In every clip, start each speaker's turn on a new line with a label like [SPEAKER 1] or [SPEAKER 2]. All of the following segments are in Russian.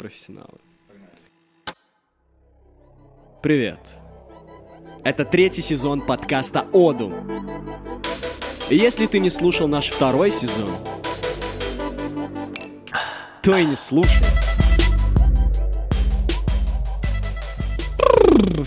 [SPEAKER 1] профессионалы. Привет. Это третий сезон подкаста «Одум». И если ты не слушал наш второй сезон, то и не слушай.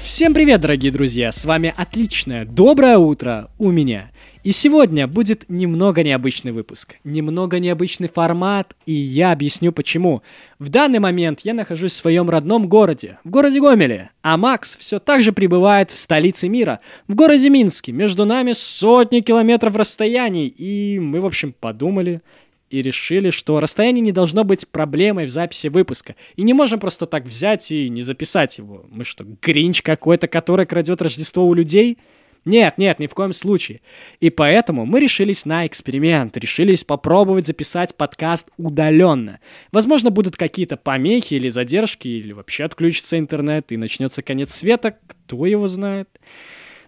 [SPEAKER 2] Всем привет, дорогие друзья! С вами отличное доброе утро у меня. И сегодня будет немного необычный выпуск, немного необычный формат, и я объясню почему. В данный момент я нахожусь в своем родном городе, в городе Гомеле, а Макс все так же пребывает в столице мира, в городе Минске. Между нами сотни километров расстояний, и мы, в общем, подумали, и решили, что расстояние не должно быть проблемой в записи выпуска. И не можем просто так взять и не записать его. Мы что, гринч какой-то, который крадет Рождество у людей? Нет, нет, ни в коем случае. И поэтому мы решились на эксперимент, решились попробовать записать подкаст удаленно. Возможно, будут какие-то помехи или задержки, или вообще отключится интернет и начнется конец света, кто его знает.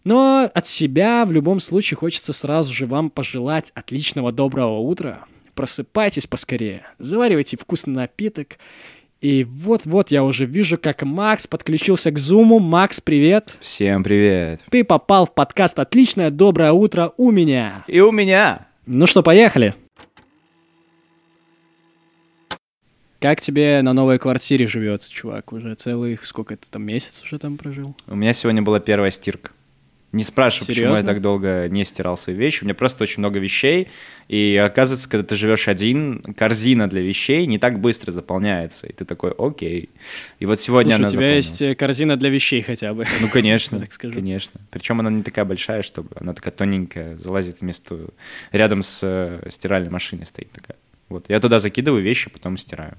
[SPEAKER 2] Но от себя в любом случае хочется сразу же вам пожелать отличного доброго утра, просыпайтесь поскорее, заваривайте вкусный напиток. И вот-вот я уже вижу, как Макс подключился к Зуму. Макс, привет.
[SPEAKER 3] Всем привет.
[SPEAKER 2] Ты попал в подкаст «Отличное доброе утро» у меня.
[SPEAKER 3] И у меня.
[SPEAKER 2] Ну что, поехали. Как тебе на новой квартире живется, чувак? Уже целых, сколько это там, месяц уже там прожил?
[SPEAKER 3] У меня сегодня была первая стирка. Не спрашивай,
[SPEAKER 2] Серьезно?
[SPEAKER 3] почему я так долго не стирал свои вещи. У меня просто очень много вещей. И оказывается, когда ты живешь один, корзина для вещей не так быстро заполняется. И ты такой, окей. И вот сегодня
[SPEAKER 2] Слушай,
[SPEAKER 3] она
[SPEAKER 2] у тебя есть корзина для вещей хотя бы.
[SPEAKER 3] Ну, конечно,
[SPEAKER 2] так скажу.
[SPEAKER 3] конечно. Причем она не такая большая, чтобы она такая тоненькая, залазит вместо... Рядом с э, стиральной машиной стоит такая. Вот, я туда закидываю вещи, потом стираю.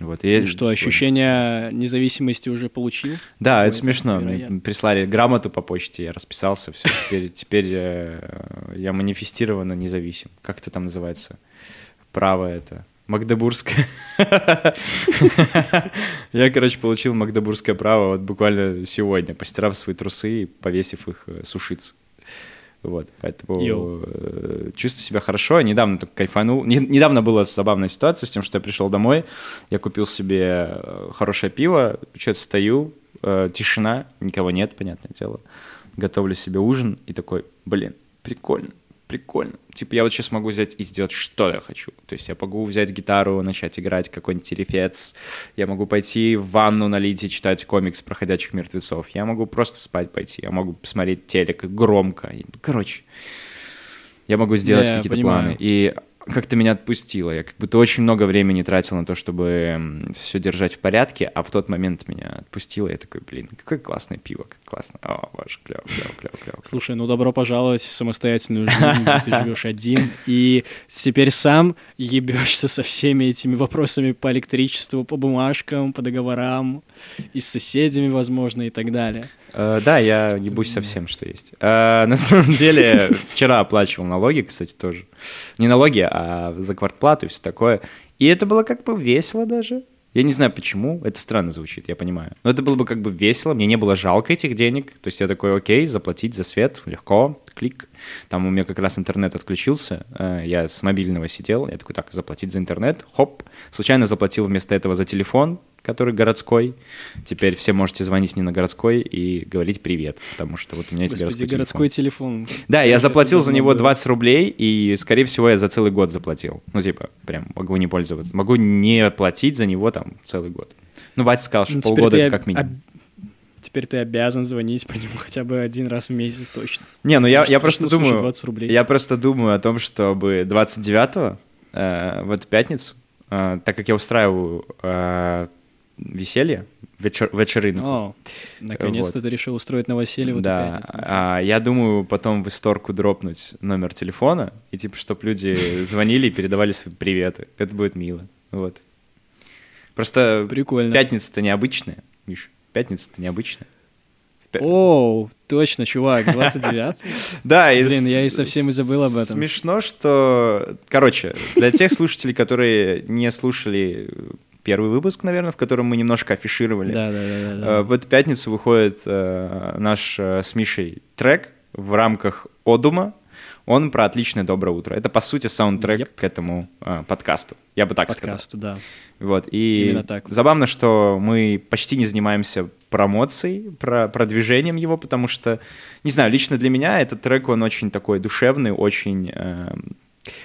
[SPEAKER 3] Вот, и
[SPEAKER 2] что,
[SPEAKER 3] сегодня
[SPEAKER 2] ощущение независимости уже получил?
[SPEAKER 3] Да, это смешно. Мне прислали грамоту по почте, я расписался, все. Теперь, теперь э, я манифестированно независим. Как это там называется? Право это. Магдебургское. Я, короче, получил магдебургское право вот буквально сегодня, постирав свои трусы и повесив их э, сушиться. Вот, поэтому
[SPEAKER 2] Йоу.
[SPEAKER 3] э, чувствую себя хорошо. Я недавно только кайфанул. Не- недавно была забавная ситуация с тем, что я пришел домой, я купил себе э, хорошее пиво, что-то стою, э, тишина, никого нет, понятное дело. Готовлю себе ужин и такой, блин, прикольно, прикольно. Типа я вот сейчас могу взять и сделать, что я хочу. То есть я могу взять гитару, начать играть какой-нибудь рефец, я могу пойти в ванну налить и читать комикс про ходячих мертвецов, я могу просто спать пойти, я могу посмотреть телек громко. Короче, я могу сделать
[SPEAKER 2] Я
[SPEAKER 3] какие-то планы. И как-то меня отпустило. Я как будто очень много времени тратил на то, чтобы все держать в порядке, а в тот момент меня отпустило. Я такой, блин, какое классное пиво, как классно. О, боже, клево, клево, клево, клево.
[SPEAKER 2] Слушай, ну добро пожаловать в самостоятельную жизнь, где ты живешь один, и теперь сам ебешься со всеми этими вопросами по электричеству, по бумажкам, по договорам, и с соседями, возможно, и так далее.
[SPEAKER 3] Э, Да, я ебусь со всем, что есть. Э, На самом деле, вчера оплачивал налоги, кстати, тоже. Не налоги, а за квартплату и все такое. И это было как бы весело даже. Я не знаю почему, это странно звучит, я понимаю. Но это было бы как бы весело, мне не было жалко этих денег. То есть я такой, окей, заплатить за свет, легко, клик. Там у меня как раз интернет отключился, э, я с мобильного сидел, я такой, так, заплатить за интернет, хоп. Случайно заплатил вместо этого за телефон, который городской. Теперь все можете звонить мне на городской и говорить привет, потому что вот у меня есть
[SPEAKER 2] Господи,
[SPEAKER 3] городской,
[SPEAKER 2] городской
[SPEAKER 3] телефон.
[SPEAKER 2] телефон.
[SPEAKER 3] Да, я заплатил за него
[SPEAKER 2] было.
[SPEAKER 3] 20 рублей, и, скорее всего, я за целый год заплатил. Ну, типа, прям могу не пользоваться. Могу не платить за него там целый год. Ну, батя сказал, что
[SPEAKER 2] Ну,
[SPEAKER 3] полгода как минимум.
[SPEAKER 2] об- Теперь ты обязан звонить по нему хотя бы один раз в месяц точно.
[SPEAKER 3] Не, ну я, я просто думаю,
[SPEAKER 2] 20 рублей.
[SPEAKER 3] я просто думаю о том, чтобы 29-го, э, в эту пятницу, э, так как я устраиваю э, веселье, вечер, вечеринку,
[SPEAKER 2] О, наконец-то ты решил устроить новоселье в эту
[SPEAKER 3] да,
[SPEAKER 2] пятницу.
[SPEAKER 3] а, я думаю потом в исторку дропнуть номер телефона, и типа, чтобы люди звонили и передавали свои приветы. Это будет мило, вот. Просто
[SPEAKER 2] Прикольно.
[SPEAKER 3] пятница-то необычная, Миша, пятница-то необычная.
[SPEAKER 2] Оу, точно, чувак, 29
[SPEAKER 3] Да, и
[SPEAKER 2] Блин, я и совсем и забыл об этом.
[SPEAKER 3] Смешно, что... Короче, для тех слушателей, которые не слушали первый выпуск, наверное, в котором мы немножко афишировали,
[SPEAKER 2] Да, да, да, да,
[SPEAKER 3] э, в эту пятницу выходит э, наш э, с Мишей трек в рамках Одума. Он про отличное доброе утро. Это, по сути, саундтрек
[SPEAKER 2] Yep.
[SPEAKER 3] к этому э, подкасту. Я бы так сказал.
[SPEAKER 2] Подкасту, да.
[SPEAKER 3] Вот, и
[SPEAKER 2] Именно так.
[SPEAKER 3] забавно, что мы почти не занимаемся промоцией, про, продвижением его, потому что, не знаю, лично для меня этот трек, он очень такой душевный, очень... эм,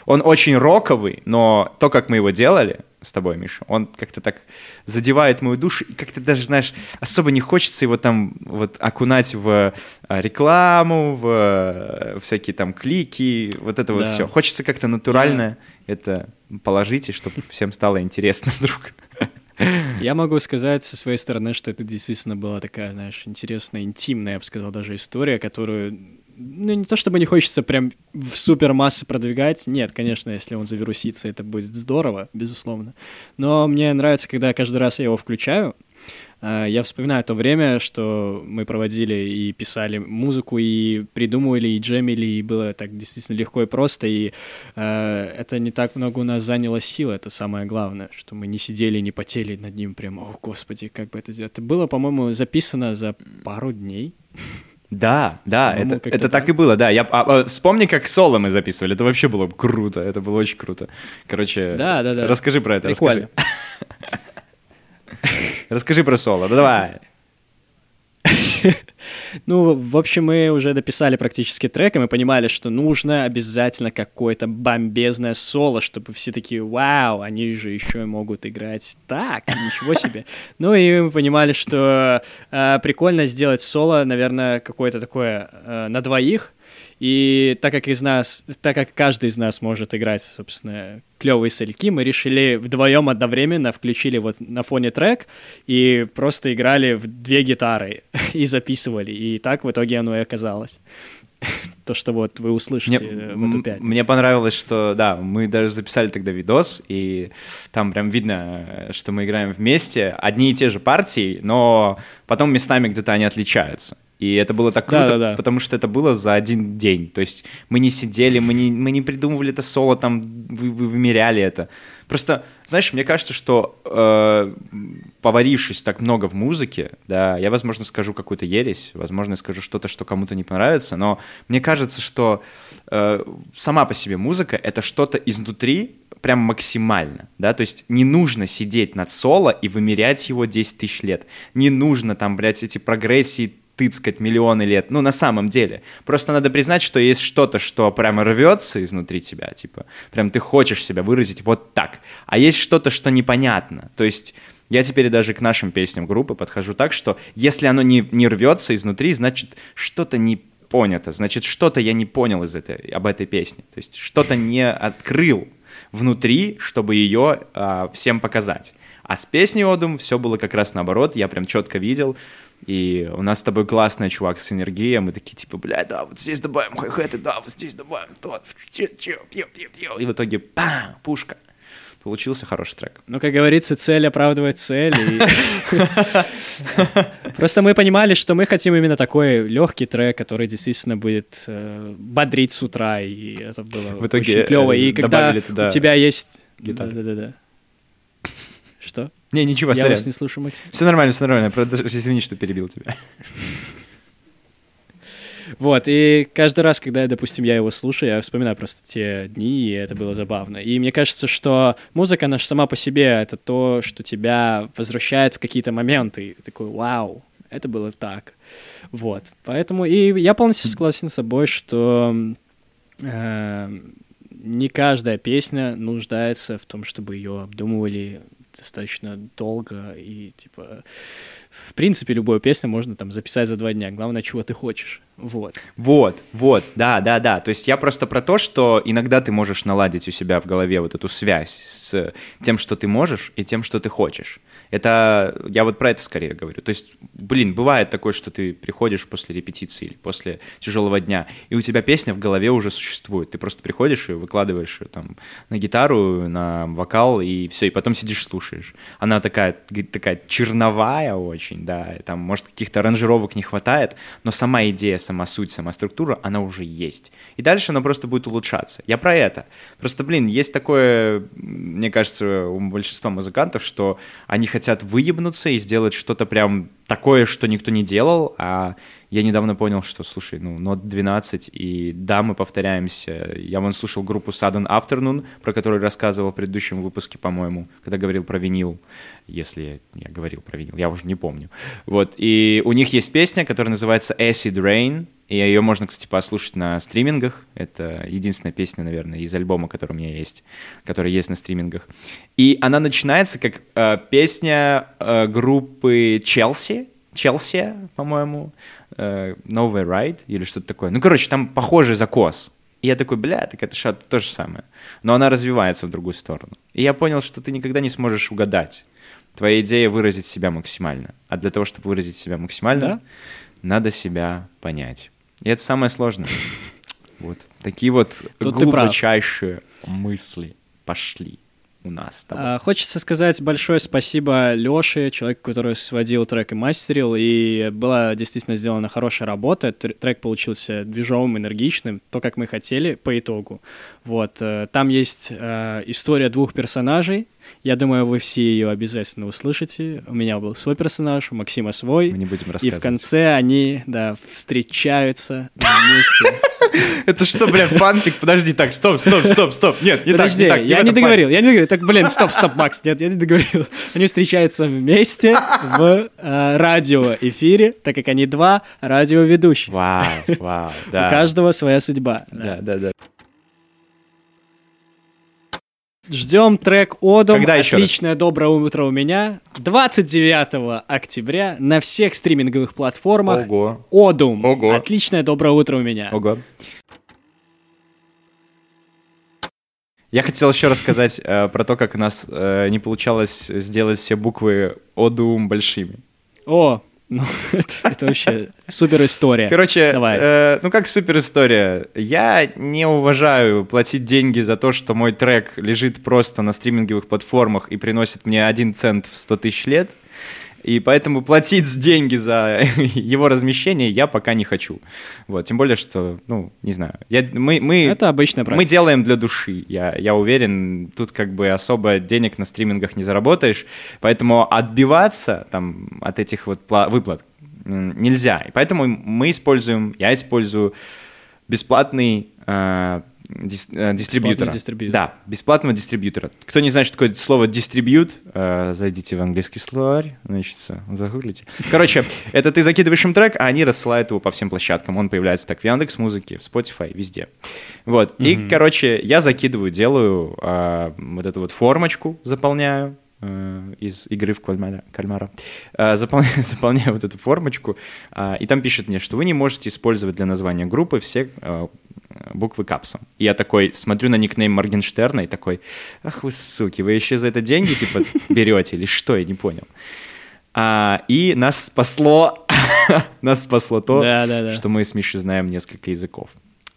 [SPEAKER 3] он очень роковый, но то, как мы его делали с тобой, Миша, он как-то так задевает мою душу, и как-то даже, знаешь, особо не хочется его там вот окунать в э, рекламу, в э, всякие там клики, вот это вот
[SPEAKER 2] Да.
[SPEAKER 3] все. Хочется как-то натурально это положить, и чтобы всем стало интересно вдруг.
[SPEAKER 2] Я могу сказать со своей стороны, что это действительно была такая, знаешь, интересная, интимная, я бы сказал, даже история, которую, ну, не то чтобы не хочется прям в супер массы продвигать, нет, конечно, если он завирусится, это будет здорово, безусловно, но мне нравится, когда каждый раз я его включаю, а, я вспоминаю то время, что мы проводили и писали музыку, и придумывали, и джемили, и было так действительно легко и просто, и э, это не так много у нас заняло сил, это самое главное, что мы не сидели, не потели над ним прям, о, господи, как бы это сделать. Это было, по-моему, записано за пару дней.
[SPEAKER 3] Да, да, это, это так и было, да. Я, а, а, вспомни, как соло мы записывали, это вообще было круто, это было очень круто. Короче,
[SPEAKER 2] Да, да, да.
[SPEAKER 3] расскажи про это,
[SPEAKER 2] Прикольно.
[SPEAKER 3] расскажи. Расскажи про соло, да давай.
[SPEAKER 2] Ну, в общем, мы уже дописали практически трек, и мы понимали, что нужно обязательно какое-то бомбезное соло, чтобы все такие, вау, они же еще и могут играть так, ничего себе. Ну, и мы понимали, что э, прикольно сделать соло, наверное, какое-то такое э, на двоих, и так как из нас, так как каждый из нас может играть, собственно, клевые сольки, мы решили вдвоем одновременно включили вот на фоне трек и просто играли в две гитары и записывали. И так в итоге оно и оказалось. То, что вот вы
[SPEAKER 3] Мне,
[SPEAKER 2] услышите э, в эту пятницу.
[SPEAKER 3] мне понравилось, что, да, мы даже записали тогда видос, и там прям видно, что мы играем вместе, одни и те же партии, но потом местами где-то они отличаются. И это было так круто,
[SPEAKER 2] Да-да-да.
[SPEAKER 3] потому что это было за один день. То есть мы не сидели, мы не, мы не придумывали это соло, там, вы, вы вымеряли это. Просто, знаешь, мне кажется, что э, поварившись так много в музыке, да, я, возможно, скажу какую-то ересь, возможно, я скажу что-то, что кому-то не понравится, но мне кажется, что э, сама по себе музыка — это что-то изнутри прям максимально, да, то есть не нужно сидеть над соло и вымерять его 10 тысяч лет, не нужно там, блядь, эти прогрессии тыцкать миллионы лет. Ну, на самом деле. Просто надо признать, что есть что-то, что прямо рвется изнутри тебя, типа, прям ты хочешь себя выразить вот так. А есть что-то, что непонятно. То есть я теперь даже к нашим песням группы подхожу так, что если оно не, не рвется изнутри, значит, что-то не понято, значит, что-то я не понял из этой, об этой песне. То есть что-то не открыл внутри, чтобы ее а, всем показать. А с песней Одум все было как раз наоборот, я прям четко видел, и у нас с тобой классный чувак с энергией, мы такие типа, бля, да, вот здесь добавим хай-хеты, да, вот здесь добавим то, и в итоге, пам, пушка. Получился хороший трек.
[SPEAKER 2] Ну, как говорится, цель оправдывает цель. Просто мы понимали, что мы хотим именно такой легкий трек, который действительно будет э, бодрить с утра, и это было
[SPEAKER 3] В итоге,
[SPEAKER 2] клево.
[SPEAKER 3] э,
[SPEAKER 2] И когда
[SPEAKER 3] добавили туда
[SPEAKER 2] у тебя есть... Да-да-да. Что?
[SPEAKER 3] Не, ничего,
[SPEAKER 2] Я
[SPEAKER 3] сорян.
[SPEAKER 2] вас не слышу, Максим.
[SPEAKER 3] Все нормально, все нормально. Извини, что перебил тебя.
[SPEAKER 2] Вот, и каждый раз, когда, допустим, я его слушаю, я вспоминаю просто те дни, и это было забавно. И мне кажется, что музыка, она же сама по себе, это то, что тебя возвращает в какие-то моменты. И ты такой, вау, это было так. Вот, поэтому, и я полностью согласен с собой, что э, не каждая песня нуждается в том, чтобы ее обдумывали достаточно долго и типа в принципе любую песню можно там записать за два дня главное чего ты хочешь вот
[SPEAKER 3] Вот, вот, да, да, да. То есть я просто про то, что иногда ты можешь наладить у себя в голове вот эту связь с тем, что ты можешь, и тем, что ты хочешь. Это, я вот про это скорее говорю. То есть, блин, бывает такое, что ты приходишь после репетиции или после тяжелого дня, и у тебя песня в голове уже существует. Ты просто приходишь и выкладываешь ее там на гитару, на вокал, и все, и потом сидишь слушаешь. Она такая, такая черновая очень, да, и там, может, каких-то аранжировок не хватает, но сама идея, сама суть, сама структура, она уже есть. И дальше она просто будет улучшаться. Я про это. Просто, блин, есть такое, мне кажется, у большинства музыкантов, что они хотят выебнуться и сделать что-то прям такое, что никто не делал, а я недавно понял, что, слушай, ну, нот 12, и да, мы повторяемся. Я вон слушал группу Sudden Afternoon, про которую рассказывал в предыдущем выпуске, по-моему, когда говорил про винил, если я говорил про винил, я уже не помню. Вот, и у них есть песня, которая называется Acid Rain, и ее можно, кстати, послушать на стримингах. Это единственная песня, наверное, из альбома, который у меня есть, которая есть на стримингах. И она начинается как э, песня э, группы Челси, Челси, по-моему, э, Новый Райд или что-то такое. Ну, короче, там похожий закос. И я такой, бля, так это что то же самое. Но она развивается в другую сторону. И я понял, что ты никогда не сможешь угадать. Твоя идея выразить себя максимально. А для того, чтобы выразить себя максимально, да? надо себя понять. И это самое сложное. Вот такие вот Тут глубочайшие мысли пошли у нас.
[SPEAKER 2] А, хочется сказать большое спасибо Лёше, человеку, который сводил трек и мастерил, и была действительно сделана хорошая работа. Трек получился движовым, энергичным, то, как мы хотели по итогу. Вот. Э, там есть э, история двух персонажей, я думаю, вы все ее обязательно услышите. У меня был свой персонаж, у Максима свой.
[SPEAKER 3] Мы не будем
[SPEAKER 2] рассказывать. И в конце они, да, встречаются вместе.
[SPEAKER 3] Это что, блядь, фанфик? Подожди, так, стоп, стоп, стоп, стоп. Нет, не так, не так.
[SPEAKER 2] Я не договорил, я не договорил. Так, блин, стоп, стоп, Макс, нет, я не договорил. Они встречаются вместе в э, радиоэфире, так как они два радиоведущих.
[SPEAKER 3] Вау, вау, да.
[SPEAKER 2] У каждого своя судьба.
[SPEAKER 3] Да, да, да.
[SPEAKER 2] Ждем трек Одом.
[SPEAKER 3] Когда еще
[SPEAKER 2] Отличное раз? доброе утро у меня. 29 октября на всех стриминговых платформах.
[SPEAKER 3] Ого.
[SPEAKER 2] Одум.
[SPEAKER 3] Ого.
[SPEAKER 2] Отличное доброе утро у меня.
[SPEAKER 3] Ого. Я хотел еще рассказать э, про то, как у нас э, не получалось сделать все буквы Одум большими.
[SPEAKER 2] О, ну, это, это вообще супер история.
[SPEAKER 3] Короче, Давай. Э, ну как супер история? Я не уважаю платить деньги за то, что мой трек лежит просто на стриминговых платформах и приносит мне один цент в 100 тысяч лет и поэтому платить деньги за его размещение я пока не хочу. Вот, тем более, что, ну, не знаю, я, мы, мы,
[SPEAKER 2] Это обычно
[SPEAKER 3] мы делаем для души, я, я уверен, тут как бы особо денег на стримингах не заработаешь, поэтому отбиваться там от этих вот выплат нельзя, и поэтому мы используем, я использую бесплатный э, дис, э, дистрибьютора.
[SPEAKER 2] дистрибьютор.
[SPEAKER 3] Да, бесплатного дистрибьютора. Кто не знает, что такое слово дистрибьют, э, зайдите в английский словарь, значит, загуглите. Короче, это ты закидываешь им трек, а они рассылают его по всем площадкам. Он появляется так в Яндекс Музыке, в Spotify, везде. Вот. Mm-hmm. И, короче, я закидываю, делаю э, вот эту вот формочку, заполняю, из игры в кальмара, кальмара. Заполняю, заполняю вот эту формочку, и там пишет мне, что вы не можете использовать для названия группы все буквы капсом. И я такой смотрю на никнейм Моргенштерна и такой, ах вы суки, вы еще за это деньги типа берете или что, я не понял. А, и нас спасло, нас спасло то, да, да, да. что мы с Мишей знаем несколько языков.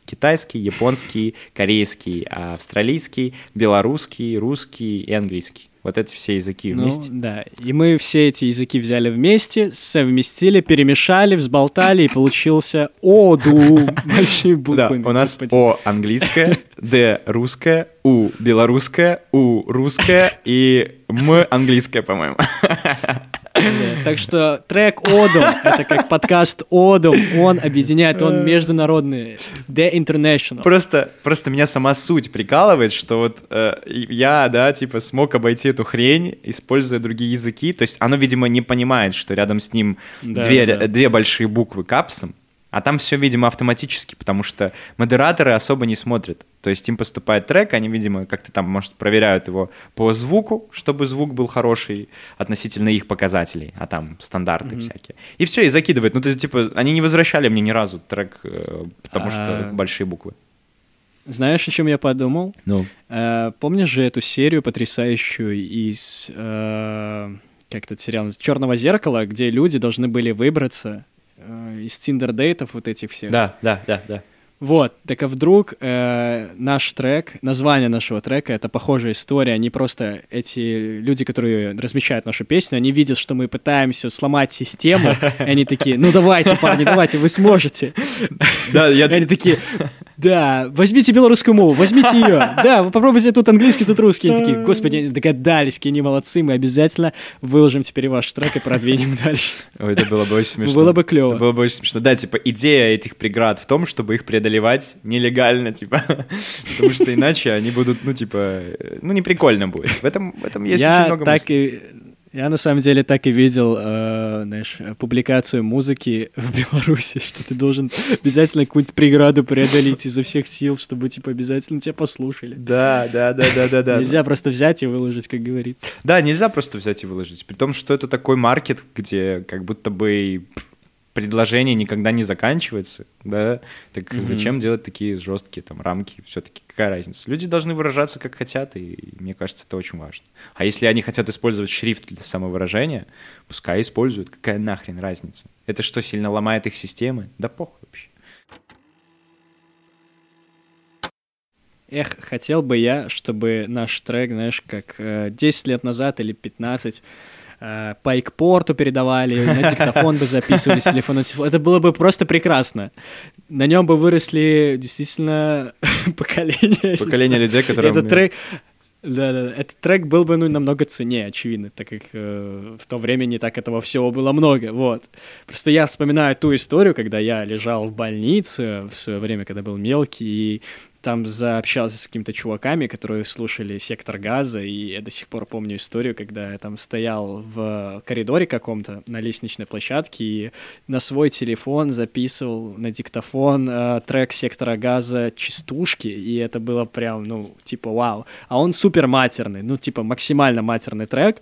[SPEAKER 3] Китайский, японский, корейский, австралийский, белорусский, русский и английский. Вот эти все языки ну, вместе.
[SPEAKER 2] Да, и мы все эти языки взяли вместе, совместили, перемешали, взболтали, и получился ОДУ большими буквами.
[SPEAKER 3] Да, у нас О английское, Д русское, У белорусское, У русское и М английское, по-моему.
[SPEAKER 2] Так что трек Одум, это как подкаст Одум, он объединяет, он международный, The International.
[SPEAKER 3] Просто, просто меня сама суть прикалывает, что вот э, я, да, типа смог обойти эту хрень, используя другие языки, то есть оно, видимо, не понимает, что рядом с ним да, две, да. две большие буквы капсом, а там все, видимо, автоматически, потому что модераторы особо не смотрят. То есть им поступает трек, они, видимо, как-то там, может, проверяют его по звуку, чтобы звук был хороший относительно их показателей, а там стандарты mm-hmm. всякие. И все, и закидывают. Ну, то есть, типа, они не возвращали мне ни разу трек, э, потому что а. большие буквы.
[SPEAKER 2] Знаешь, о чем я подумал?
[SPEAKER 3] Ну.
[SPEAKER 2] Э, помнишь же эту серию потрясающую из э, как этот сериал Черного зеркала, где люди должны были выбраться э, из тиндер-дейтов вот этих всех.
[SPEAKER 3] Да, да, да, да.
[SPEAKER 2] Вот, так а вдруг э, наш трек, название нашего трека, это похожая история, они просто, эти люди, которые размещают нашу песню, они видят, что мы пытаемся сломать систему, и они такие, ну давайте, парни, давайте, вы сможете.
[SPEAKER 3] Да, я...
[SPEAKER 2] Они такие, Да, возьмите белорусскую мову, возьмите ее. Да, вы попробуйте тут английский, тут русский. Они такие, господи, догадались, какие они молодцы, мы обязательно выложим теперь ваш трек и продвинем дальше.
[SPEAKER 3] Ой, это было бы очень смешно.
[SPEAKER 2] Было бы клево.
[SPEAKER 3] Это было бы очень смешно. Да, типа, идея этих преград в том, чтобы их преодолевать нелегально, типа, потому что иначе они будут, ну, типа, э, ну, не прикольно будет. В этом, в этом есть очень
[SPEAKER 2] Я
[SPEAKER 3] много
[SPEAKER 2] так
[SPEAKER 3] мыслей.
[SPEAKER 2] и... Я на самом деле так и видел, э, знаешь, публикацию музыки в Беларуси, что ты должен обязательно какую-нибудь преграду преодолеть изо всех сил, чтобы, типа, обязательно тебя послушали.
[SPEAKER 3] Да, да, да, да, да, да.
[SPEAKER 2] Нельзя просто взять и выложить, как говорится.
[SPEAKER 3] Да, нельзя просто взять и выложить. При том, что это такой маркет, где как будто бы предложение никогда не заканчивается, да, так
[SPEAKER 2] Мгм.
[SPEAKER 3] зачем делать такие жесткие там рамки? Все-таки какая разница? Люди должны выражаться как хотят, и, и мне кажется, это очень важно. А если они хотят использовать шрифт для самовыражения, пускай используют. Какая нахрен разница? Это что, сильно ломает их системы? Да похуй вообще.
[SPEAKER 2] Эх, хотел бы я, чтобы наш трек, знаешь, как э, 10 лет назад или 15 э, по экпорту передавали, на диктофон бы записывали с телефона на телефон. Это было бы просто прекрасно. На нем бы выросли действительно поколения.
[SPEAKER 3] Поколение людей, которые...
[SPEAKER 2] Этот трек... Да, да, этот трек был бы ну, намного ценнее, очевидно, так как э, в то время не так этого всего было много, вот. Просто я вспоминаю ту историю, когда я лежал в больнице в свое время, когда был мелкий, и там заобщался с какими-то чуваками, которые слушали «Сектор газа», и я до сих пор помню историю, когда я там стоял в коридоре каком-то на лестничной площадке и на свой телефон записывал на диктофон э, трек «Сектора газа» «Частушки», и это было прям, ну, типа, вау. А он супер матерный, ну, типа, максимально матерный трек,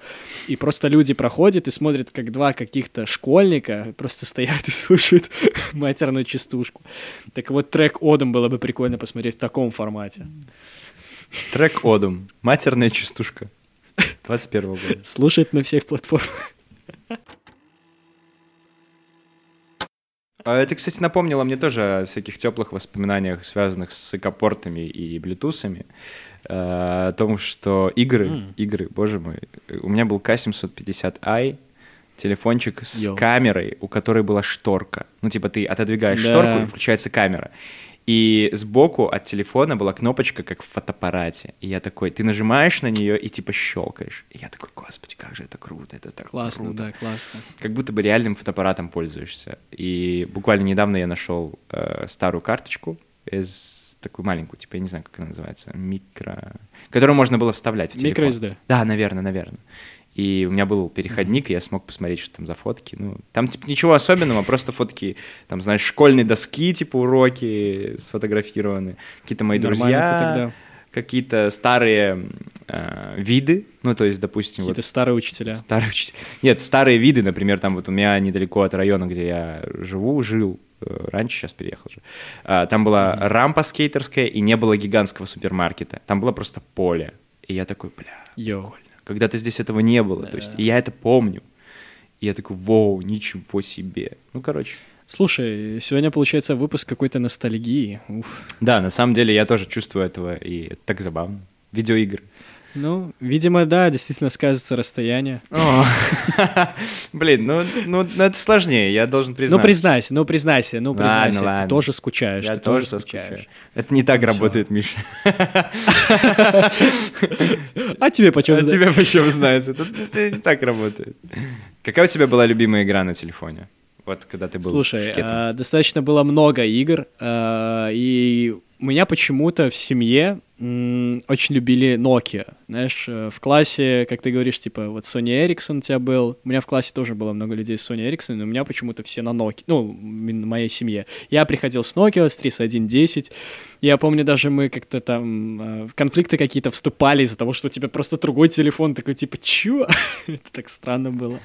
[SPEAKER 2] и просто люди проходят и смотрят, как два каких-то школьника просто стоят и слушают матерную частушку. Так вот, трек «Одом» было бы прикольно посмотреть в формате.
[SPEAKER 3] Трек Одум. Матерная частушка. 21 года.
[SPEAKER 2] Слушать на всех платформах.
[SPEAKER 3] А Это, кстати, напомнило мне тоже о всяких теплых воспоминаниях, связанных с экопортами и блютусами. Э, О том, что игры,
[SPEAKER 2] М.
[SPEAKER 3] игры, боже мой, у меня был К750i, телефончик с
[SPEAKER 2] Йоу.
[SPEAKER 3] камерой, у которой была шторка. Ну, типа, ты отодвигаешь
[SPEAKER 2] Да.
[SPEAKER 3] шторку, и включается камера. И сбоку от телефона была кнопочка, как в фотоаппарате. И я такой, ты нажимаешь на нее и типа щелкаешь. И я такой, господи, как же это круто, это так
[SPEAKER 2] Классно,
[SPEAKER 3] круто
[SPEAKER 2] да, классно.
[SPEAKER 3] как будто бы реальным фотоаппаратом пользуешься. И буквально недавно я нашел э, старую карточку из такую маленькую, типа, я не знаю, как она называется, микро... Которую можно было вставлять в телефон.
[SPEAKER 2] Micro SD.
[SPEAKER 3] Да, наверное, наверное. И у меня был переходник, и я смог посмотреть, что там за фотки. Ну, там, типа, ничего особенного, просто фотки, там, знаешь, школьные доски, типа, уроки сфотографированы, какие-то мои
[SPEAKER 2] Нормально
[SPEAKER 3] друзья, какие-то старые э, виды, ну, то есть, допустим, вот
[SPEAKER 2] Какие-то старые учителя.
[SPEAKER 3] Старые учителя. Нет, старые виды, например, там вот у меня недалеко от района, где я живу, жил, э, раньше, сейчас переехал же, а, там была рампа скейтерская, и не было гигантского супермаркета. Там было просто поле. И я такой, бля,
[SPEAKER 2] Йоу.
[SPEAKER 3] прикольно. Когда-то здесь этого не было. То есть, и я это помню. И я такой, воу, ничего себе. Ну, короче.
[SPEAKER 2] Слушай, сегодня получается выпуск какой-то ностальгии. Уф.
[SPEAKER 3] Да, на самом деле я тоже чувствую этого, и это так забавно. Видеоигры.
[SPEAKER 2] Ну, видимо, да, действительно скажется расстояние.
[SPEAKER 3] Блин, ну, ну, ну это сложнее, я должен признать.
[SPEAKER 2] Ну, признайся, ну, признайся, ну, признайся.
[SPEAKER 3] ладно.
[SPEAKER 2] Ты тоже скучаешь,
[SPEAKER 3] Я
[SPEAKER 2] ты
[SPEAKER 3] тоже
[SPEAKER 2] скучаешь.
[SPEAKER 3] Это не так
[SPEAKER 2] Всё.
[SPEAKER 3] работает, Миша.
[SPEAKER 2] А тебе почем
[SPEAKER 3] А тебе почему знается? Это, не так работает. Какая у тебя была любимая игра на телефоне? Вот когда ты был
[SPEAKER 2] Слушай, а, достаточно было много игр, а, и у меня почему-то в семье очень любили Nokia. Знаешь, э, в классе, как ты говоришь, типа, вот Sony Ericsson у тебя был. У меня в классе тоже было много людей с Sony Ericsson, но у меня почему-то все на Nokia. Ну, в моей семье. Я приходил с Nokia, с 3110. Я помню, даже мы как-то там э, в конфликты какие-то вступали из-за того, что у тебя просто другой телефон. Такой, типа, чё? Это так странно было.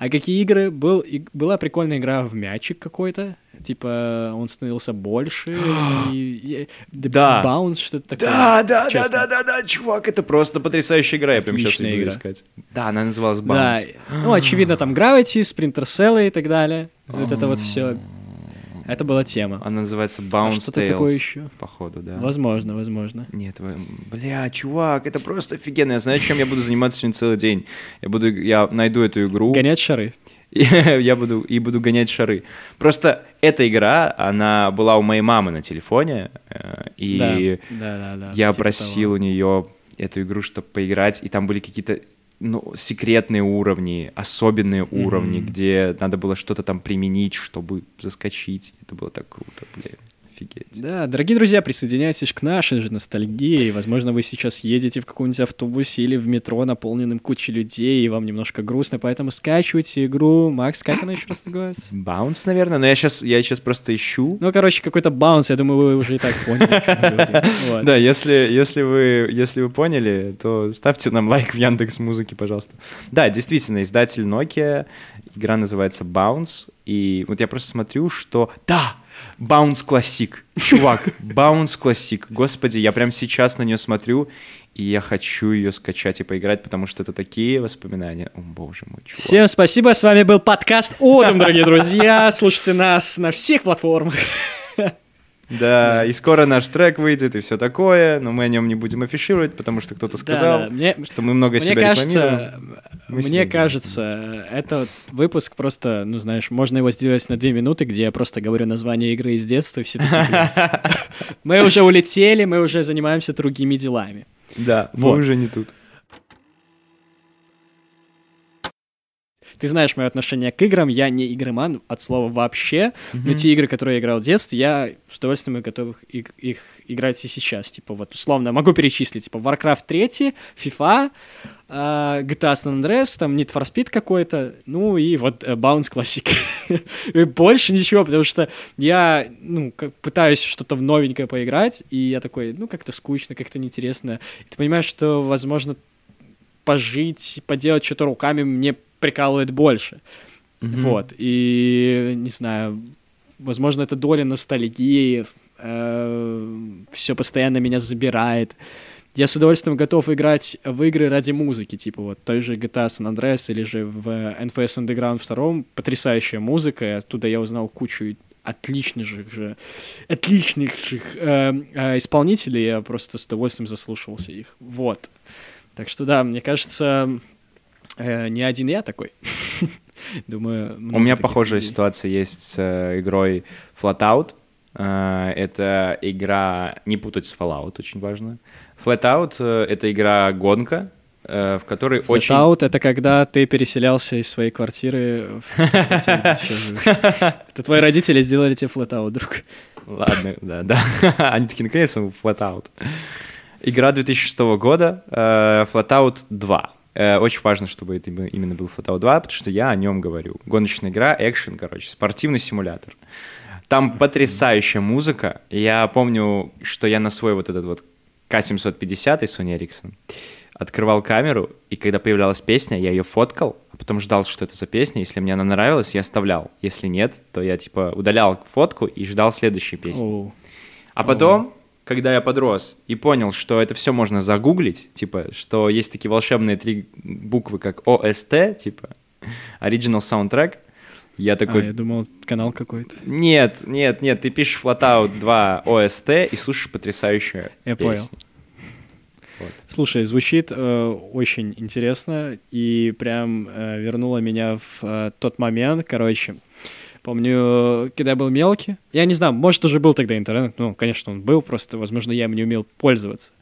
[SPEAKER 2] А какие игры? Был, и- была прикольная игра в мячик какой-то. Типа, он становился больше. и- и-
[SPEAKER 3] Да.
[SPEAKER 2] Bounce, что-то такое.
[SPEAKER 3] Да, да, да,
[SPEAKER 2] Честно.
[SPEAKER 3] да, да, да, чувак, это просто потрясающая игра, я прям сейчас
[SPEAKER 2] игра.
[SPEAKER 3] искать. Да, она называлась
[SPEAKER 2] Да,
[SPEAKER 3] Bounce.
[SPEAKER 2] ну, очевидно, там Gravity, Splinter Cell и так далее. Вот это вот все. Это была тема.
[SPEAKER 3] Она называется
[SPEAKER 2] А
[SPEAKER 3] Bounce
[SPEAKER 2] что-то
[SPEAKER 3] Tales,
[SPEAKER 2] такое еще?
[SPEAKER 3] походу, да.
[SPEAKER 2] Возможно, возможно.
[SPEAKER 3] Нет, вы- бля, чувак, это просто офигенно. Я знаю, чем я буду заниматься сегодня целый день. Я буду, я найду эту игру.
[SPEAKER 2] Гонять шары.
[SPEAKER 3] Я буду, и буду гонять шары. Просто эта игра, она была у моей мамы на телефоне, э, и
[SPEAKER 2] Да, да, да, да,
[SPEAKER 3] я
[SPEAKER 2] типа
[SPEAKER 3] просил
[SPEAKER 2] того.
[SPEAKER 3] у нее эту игру, чтобы поиграть, и там были какие-то ну, секретные уровни, особенные уровни, где надо было что-то там применить, чтобы заскочить. Это было так круто, блин. Офигеть.
[SPEAKER 2] Да, дорогие друзья, присоединяйтесь к нашей же ностальгии. Возможно, вы сейчас едете в каком-нибудь автобусе или в метро, наполненным кучей людей, и вам немножко грустно, поэтому скачивайте игру. Макс, как она еще раз называется?
[SPEAKER 3] Баунс, наверное, но я сейчас, я сейчас просто ищу.
[SPEAKER 2] Ну, короче, какой-то баунс, я думаю, вы уже и так поняли.
[SPEAKER 3] Да, если, если, вы, если вы поняли, то ставьте нам лайк в Яндекс Музыке, пожалуйста. Да, действительно, издатель Nokia, игра называется Bounce, и вот я просто смотрю, что... Да! Bounce Classic. Чувак, Bounce Classic. Господи, я прям сейчас на нее смотрю, и я хочу ее скачать и поиграть, потому что это такие воспоминания. О, боже мой, чувак.
[SPEAKER 2] Всем спасибо, с вами был подкаст Одум, дорогие друзья. Слушайте нас на всех платформах.
[SPEAKER 3] Да, и скоро наш трек выйдет и все такое, но мы о нем не будем афишировать, потому что кто-то сказал,
[SPEAKER 2] Да, да, мне-
[SPEAKER 3] что мы много
[SPEAKER 2] Мне
[SPEAKER 3] себя
[SPEAKER 2] кажется,
[SPEAKER 3] рекламируем. Мы
[SPEAKER 2] мне
[SPEAKER 3] не
[SPEAKER 2] кажется, этот выпуск просто, ну знаешь, можно его сделать на две минуты, где я просто говорю название игры из детства, и все такие. Мы уже улетели, мы уже занимаемся другими делами.
[SPEAKER 3] Да,
[SPEAKER 2] Вот.
[SPEAKER 3] мы уже не тут.
[SPEAKER 2] Ты знаешь мое отношение к играм, я не игроман от слова вообще, но те игры, которые я играл в детстве, я с удовольствием готов их, их играть и сейчас. Типа вот условно могу перечислить, типа Warcraft 3, FIFA, а, GTA San Andreas, там Need for Speed какой-то, ну и вот э, Bounce Classic. И Больше ничего, потому что я, ну, как пытаюсь что-то в новенькое поиграть, и я такой, ну, как-то скучно, как-то неинтересно. И ты понимаешь, что, возможно, пожить, поделать что-то руками мне прикалывает больше. Вот. И не знаю, возможно, это доля ностальгии, все постоянно меня забирает. Я с удовольствием готов играть в игры ради музыки, типа вот той же GTA San Andreas или же в NFS Underground 2. Потрясающая музыка, и оттуда я узнал кучу отличных же, отличных же э, э, исполнителей, я просто с удовольствием заслушивался их. Вот. Так что да, мне кажется, э, не один я такой. Думаю,
[SPEAKER 3] У меня похожая
[SPEAKER 2] людей.
[SPEAKER 3] ситуация есть с э, игрой Flatout. Э, Это игра, не путать с Fallout, очень важно. Flatout э, — это игра гонка, э, в которой очень...
[SPEAKER 2] Flatout — это когда ты переселялся из своей квартиры в. Это твои родители сделали тебе флетаут, друг.
[SPEAKER 3] Ладно, да, да. Они такие, наконец-то, Flatout. Игра 2006 года, э, Flatout 2. Э, Очень важно, чтобы это именно- был Flatout 2, потому что я о нем говорю. Гоночная игра, экшен, короче, спортивный симулятор. Там потрясающая музыка. Я помню, что я на свой вот этот вот К-750 из Sony Ericsson открывал камеру, и когда появлялась песня, я ее фоткал, а потом ждал, что это за песня. Если мне она нравилась, я оставлял. Если нет, то я типа удалял фотку и ждал следующей песни. А потом, когда я подрос и понял, что это все можно загуглить, типа, что есть такие волшебные три буквы, как ОСТ, типа, Original Soundtrack, я
[SPEAKER 2] А,
[SPEAKER 3] такой,
[SPEAKER 2] я думал, канал какой-то.
[SPEAKER 3] нет, нет, нет, ты пишешь Flatout 2 ОСТ и слушаешь потрясающую
[SPEAKER 2] Я
[SPEAKER 3] песню.
[SPEAKER 2] понял.
[SPEAKER 3] Вот.
[SPEAKER 2] Слушай, звучит э, очень интересно и прям э, вернуло меня в э, тот момент, короче. Помню, когда я был мелкий, я не знаю, может, уже был тогда интернет, ну, конечно, он был, просто, возможно, я им не умел пользоваться.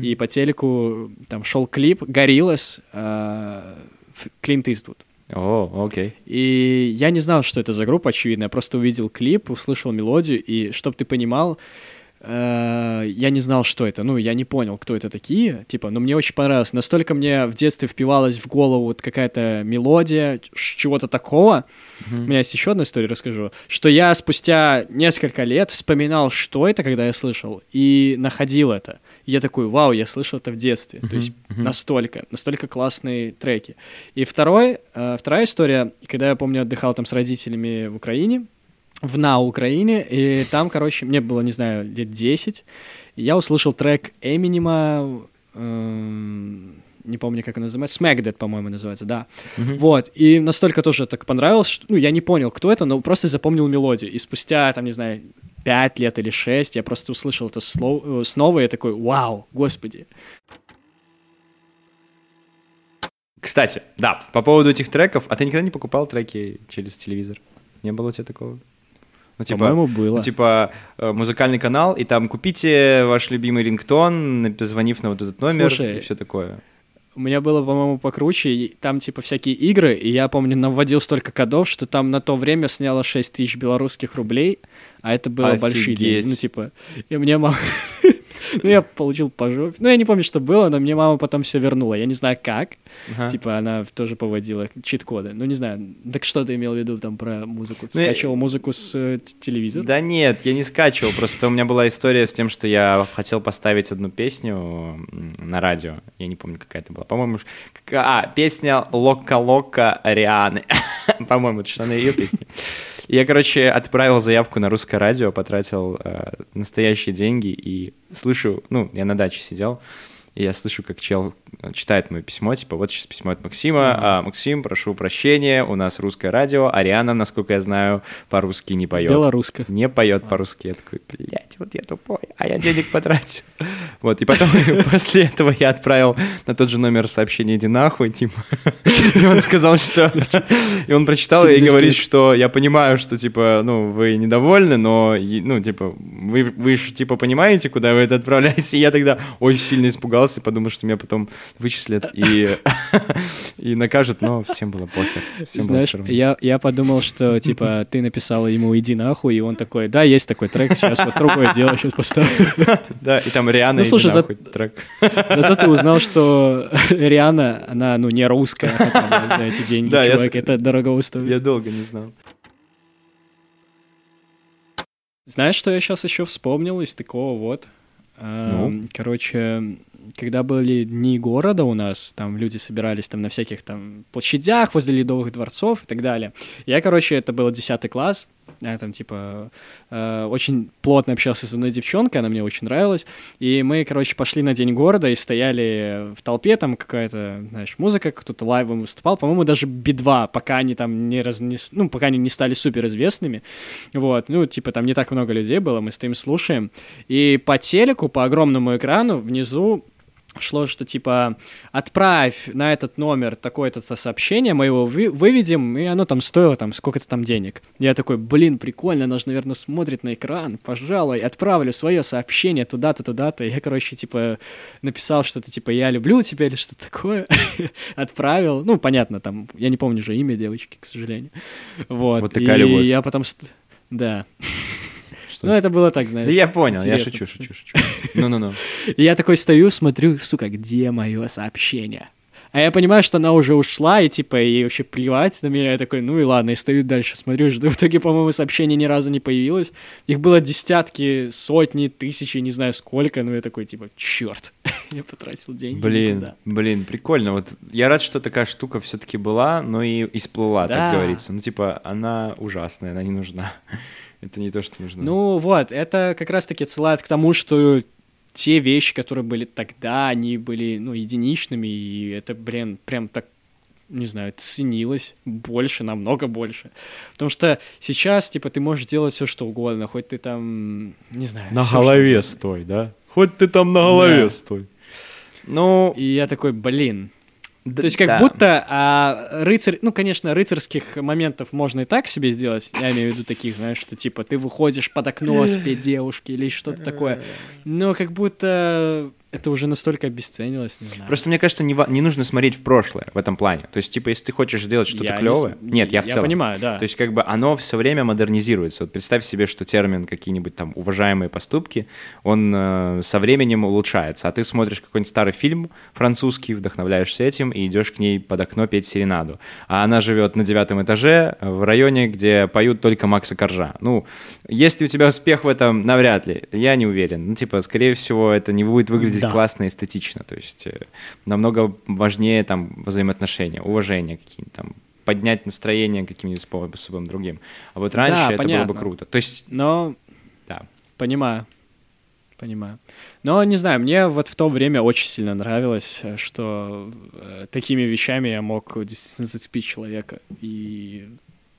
[SPEAKER 2] И по телеку там шел клип Гориллас, Клинт Иствуд.
[SPEAKER 3] О, окей.
[SPEAKER 2] И я не знал, что это за группа, очевидно. Я просто увидел клип, услышал мелодию, и чтобы ты понимал, э, я не знал, что это. Ну, я не понял, кто это такие. Типа, но мне очень понравилось. Настолько мне в детстве впивалась в голову вот какая-то мелодия, чего-то такого. У меня есть еще одна история, расскажу. Что я спустя несколько лет вспоминал, что это, когда я слышал, и находил это. И я такой, вау, я слышал это в детстве. То есть настолько, настолько классные треки. И второй, э, вторая история, когда я помню, отдыхал там с родителями в Украине, в на Украине, и там, короче, мне было, не знаю, лет 10, и я услышал трек Эминема, эм, не помню, как он называется, Smack That, по-моему, называется, да. Вот, и настолько тоже так понравилось, что, ну, я не понял, кто это, но просто запомнил мелодию, и спустя, там, не знаю, пять лет или шесть я просто услышал это сло- э, снова, и я такой, вау, господи.
[SPEAKER 3] Кстати, да, по поводу этих треков, а ты никогда не покупал треки через телевизор? Не было у тебя такого? Ну, типа,
[SPEAKER 2] По-моему, было.
[SPEAKER 3] Ну, типа, э, музыкальный канал, и там купите ваш любимый рингтон, позвонив на вот этот номер,
[SPEAKER 2] Слушай,
[SPEAKER 3] и все такое.
[SPEAKER 2] У меня было, по-моему, покруче, и там, типа, всякие игры, и я, помню, наводил столько кодов, что там на то время сняло 6 тысяч белорусских рублей, а это было большие
[SPEAKER 3] Офигеть.
[SPEAKER 2] деньги. Ну, типа, и мне мама... Ну, я получил по жопе. Ну, я не помню, что было, но мне мама потом все вернула. Я не знаю, как.
[SPEAKER 3] Ага.
[SPEAKER 2] Типа, она тоже поводила чит-коды. Ну, не знаю. Так что ты имел в виду там про музыку? Ты
[SPEAKER 3] Ну, я-
[SPEAKER 2] скачивал музыку с э, телевизора?
[SPEAKER 3] Да нет, я не скачивал, просто у меня была история с тем, что я хотел поставить одну песню на радио, я не помню, какая это была, по-моему, а, песня «Лока-лока Рианы», по-моему, это что она ее песня. Я, короче, отправил заявку на русское радио, потратил э, настоящие деньги и слышу, ну, я на даче сидел, и я слышу, как чел э, читает мое письмо, типа, вот сейчас письмо от Максима. А, Максим, прошу прощения, у нас русское радио. Ариана, насколько я знаю, по-русски не поет.
[SPEAKER 2] Белоруска.
[SPEAKER 3] Не поет по-русски. Я такой, блядь, вот я тупой, а я денег потратил. Вот, и потом после этого я отправил на тот же номер сообщение «Иди нахуй», типа. И он сказал, что... И он прочитал и говорит, что я понимаю, что, типа, ну, вы недовольны, но, ну, типа, вы, вы же, типа, понимаете, куда вы это отправляете? И я тогда очень сильно испугался, подумал, что меня потом вычислят и, и накажут, но всем было похер. Всем было
[SPEAKER 2] Знаешь,
[SPEAKER 3] равно.
[SPEAKER 2] я, я подумал, что, типа, ты написала ему «иди нахуй», и он такой, да, есть такой трек, сейчас вот другое дело, сейчас поставлю.
[SPEAKER 3] Да, и там Риана,
[SPEAKER 2] Ну, слушай, за-
[SPEAKER 3] трек.
[SPEAKER 2] Зато ты узнал, что Риана, она, ну, не русская, хотя бы за эти деньги,
[SPEAKER 3] Да, я
[SPEAKER 2] чувак,
[SPEAKER 3] с-
[SPEAKER 2] это дорого стоит.
[SPEAKER 3] Я долго не знал.
[SPEAKER 2] Знаешь, что я сейчас еще вспомнил из такого вот?
[SPEAKER 3] Ну?
[SPEAKER 2] Эм, Короче, когда были дни города у нас, там люди собирались там на всяких там площадях возле ледовых дворцов и так далее. Я, короче, это был 10 класс, я там, типа, э, очень плотно общался с одной девчонкой, она мне очень нравилась, и мы, короче, пошли на День города и стояли в толпе, там какая-то, знаешь, музыка, кто-то лайвом выступал, по-моему, даже Би-2, пока они там не разнес... ну, пока они не стали суперизвестными, вот, ну, типа, там не так много людей было, мы стоим, слушаем, и по телеку, по огромному экрану внизу шло, что типа отправь на этот номер такое-то сообщение, мы его вы- выведем, и оно там стоило там сколько-то там денег. Я такой, блин, прикольно, она же, наверное, смотрит на экран, пожалуй, отправлю свое сообщение туда-то, туда-то. Я, короче, типа написал что-то типа я люблю тебя или что-то такое, отправил. Ну, понятно, там, я не помню же имя девочки, к сожалению. Вот.
[SPEAKER 3] Вот такая
[SPEAKER 2] и
[SPEAKER 3] любовь.
[SPEAKER 2] я потом... Да.
[SPEAKER 3] Что?
[SPEAKER 2] Ну, это было так, знаешь.
[SPEAKER 3] Да я понял, я шучу, шучу, шучу. Ну-ну-ну.
[SPEAKER 2] И я такой стою, смотрю, сука, где мое сообщение? А я понимаю, что она уже ушла, и типа, ей вообще плевать на меня. Я такой, ну и ладно, и стою дальше, смотрю, жду. В итоге, по-моему, сообщение ни разу не появилось. Их было десятки, сотни, тысячи, не знаю сколько. Ну я такой, типа, черт, я потратил деньги.
[SPEAKER 3] Блин,
[SPEAKER 2] никуда».
[SPEAKER 3] блин, прикольно. Вот я рад, что такая штука все-таки была, но и, и всплыла,
[SPEAKER 2] Да.
[SPEAKER 3] так говорится. Ну, типа, она ужасная, она не нужна. Это не то, что нужно.
[SPEAKER 2] Ну вот, это как раз-таки отсылает к тому, что те вещи, которые были тогда, они были, ну, единичными, и это, блин, прям так, не знаю, ценилось больше, намного больше. Потому что сейчас, типа, ты можешь делать все, что угодно, хоть ты там, не знаю...
[SPEAKER 3] на
[SPEAKER 2] всё, что
[SPEAKER 3] голове
[SPEAKER 2] угодно.
[SPEAKER 3] стой, да? Хоть ты там на голове
[SPEAKER 2] Да.
[SPEAKER 3] стой. Ну,
[SPEAKER 2] И я такой, блин.
[SPEAKER 3] Д-
[SPEAKER 2] То есть как
[SPEAKER 3] да.
[SPEAKER 2] будто а, рыцарь... Ну, конечно, рыцарских моментов можно и так себе сделать. Я имею в виду таких, знаешь, что типа ты выходишь под окно спеть девушке или что-то такое. Но как будто это уже настолько обесценилось, не знаю.
[SPEAKER 3] Просто мне кажется, не, не нужно смотреть в прошлое в этом плане. То есть, типа, если ты хочешь сделать что-то
[SPEAKER 2] Я не
[SPEAKER 3] клевое.
[SPEAKER 2] см-
[SPEAKER 3] Нет, я в целом.
[SPEAKER 2] понимаю, да.
[SPEAKER 3] То есть, как бы оно все время модернизируется. Вот представь себе, что термин какие-нибудь там уважаемые поступки, он э, со временем улучшается. А ты смотришь какой-нибудь старый фильм французский, вдохновляешься этим и идешь к ней под окно петь серенаду. А она живет на девятом этаже в районе, где поют только Макса Коржа. Ну, есть ли у тебя успех в этом? Навряд ли. Я не уверен. Ну, типа, скорее всего, это не будет выглядеть
[SPEAKER 2] Да.
[SPEAKER 3] классно эстетично. То есть э, намного важнее там взаимоотношения, уважение какие-нибудь там поднять настроение каким-нибудь способом другим. А вот раньше
[SPEAKER 2] Да,
[SPEAKER 3] это было
[SPEAKER 2] понятно.
[SPEAKER 3] бы круто. То есть,
[SPEAKER 2] Но
[SPEAKER 3] да.
[SPEAKER 2] Понимаю. Понимаю. Но, не знаю, мне вот в то время очень сильно нравилось, э, что э, такими вещами я мог действительно зацепить человека. И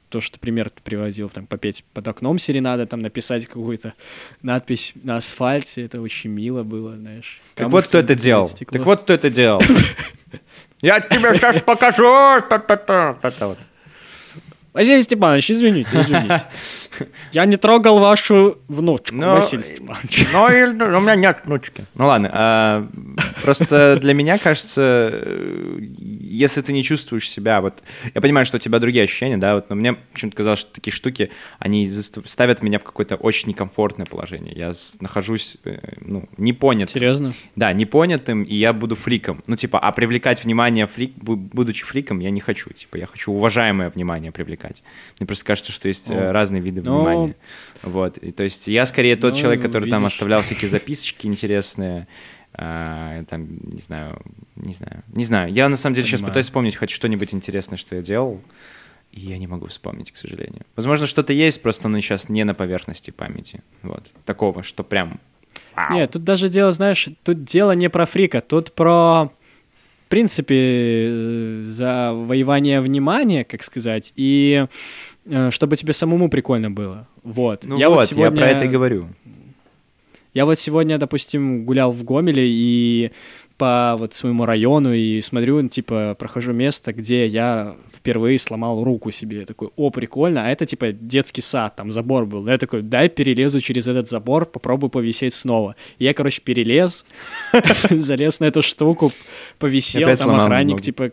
[SPEAKER 2] то, что пример ты приводил, там, попеть под окном серенада, там, написать какую-то надпись на асфальте, это очень мило было, знаешь.
[SPEAKER 3] Так вот кто это делал.
[SPEAKER 2] стекло.
[SPEAKER 3] Так вот кто это делал. Я тебе сейчас покажу.
[SPEAKER 2] Василий Степанович, извините, извините. Я не трогал вашу внучку,
[SPEAKER 3] Ну,
[SPEAKER 2] Василий Степанович.
[SPEAKER 3] Ну, и- у меня нет внучки. Ну ладно, а, просто для меня кажется, э, если ты не чувствуешь себя, вот я понимаю, что у тебя другие ощущения, да, вот, но мне почему-то казалось, что такие штуки, они ставят меня в какое-то очень некомфортное положение. Я нахожусь, э, ну, непонятым.
[SPEAKER 2] Серьезно?
[SPEAKER 3] Да, непонятым, и я буду фриком. Ну, типа, а привлекать внимание, фрик, бу- будучи фриком, я не хочу. Типа, я хочу уважаемое внимание привлекать. Мне просто кажется, что есть э,
[SPEAKER 2] О.
[SPEAKER 3] разные виды
[SPEAKER 2] Ну.
[SPEAKER 3] внимания. Вот. И, то есть я скорее тот
[SPEAKER 2] Ну,
[SPEAKER 3] человек, который там
[SPEAKER 2] видишь.
[SPEAKER 3] оставлял всякие записочки интересные. а, там, не знаю, не знаю, не знаю. Я на самом деле сейчас
[SPEAKER 2] Понимаю.
[SPEAKER 3] пытаюсь вспомнить хоть что-нибудь интересное, что я делал, и я не могу вспомнить, к сожалению. Возможно, что-то есть, просто оно сейчас не на поверхности памяти. Вот. Такого, что прям... вау.
[SPEAKER 2] Нет, тут даже дело, знаешь, тут дело не про фрика, тут про, в принципе, э, завоевание внимания, как сказать, и э, чтобы тебе самому прикольно было. Вот.
[SPEAKER 3] Ну вот, я про это и говорю.
[SPEAKER 2] Я вот сегодня, допустим, гулял в Гомеле и по вот своему району и смотрю, типа, прохожу место, где я впервые сломал руку себе. Я такой, о, прикольно, а это, типа, детский сад, там забор был. Я такой, дай перелезу через этот забор, попробую повисеть снова. И я, короче, перелез, залез на эту штуку, повисел, там охранник, типа,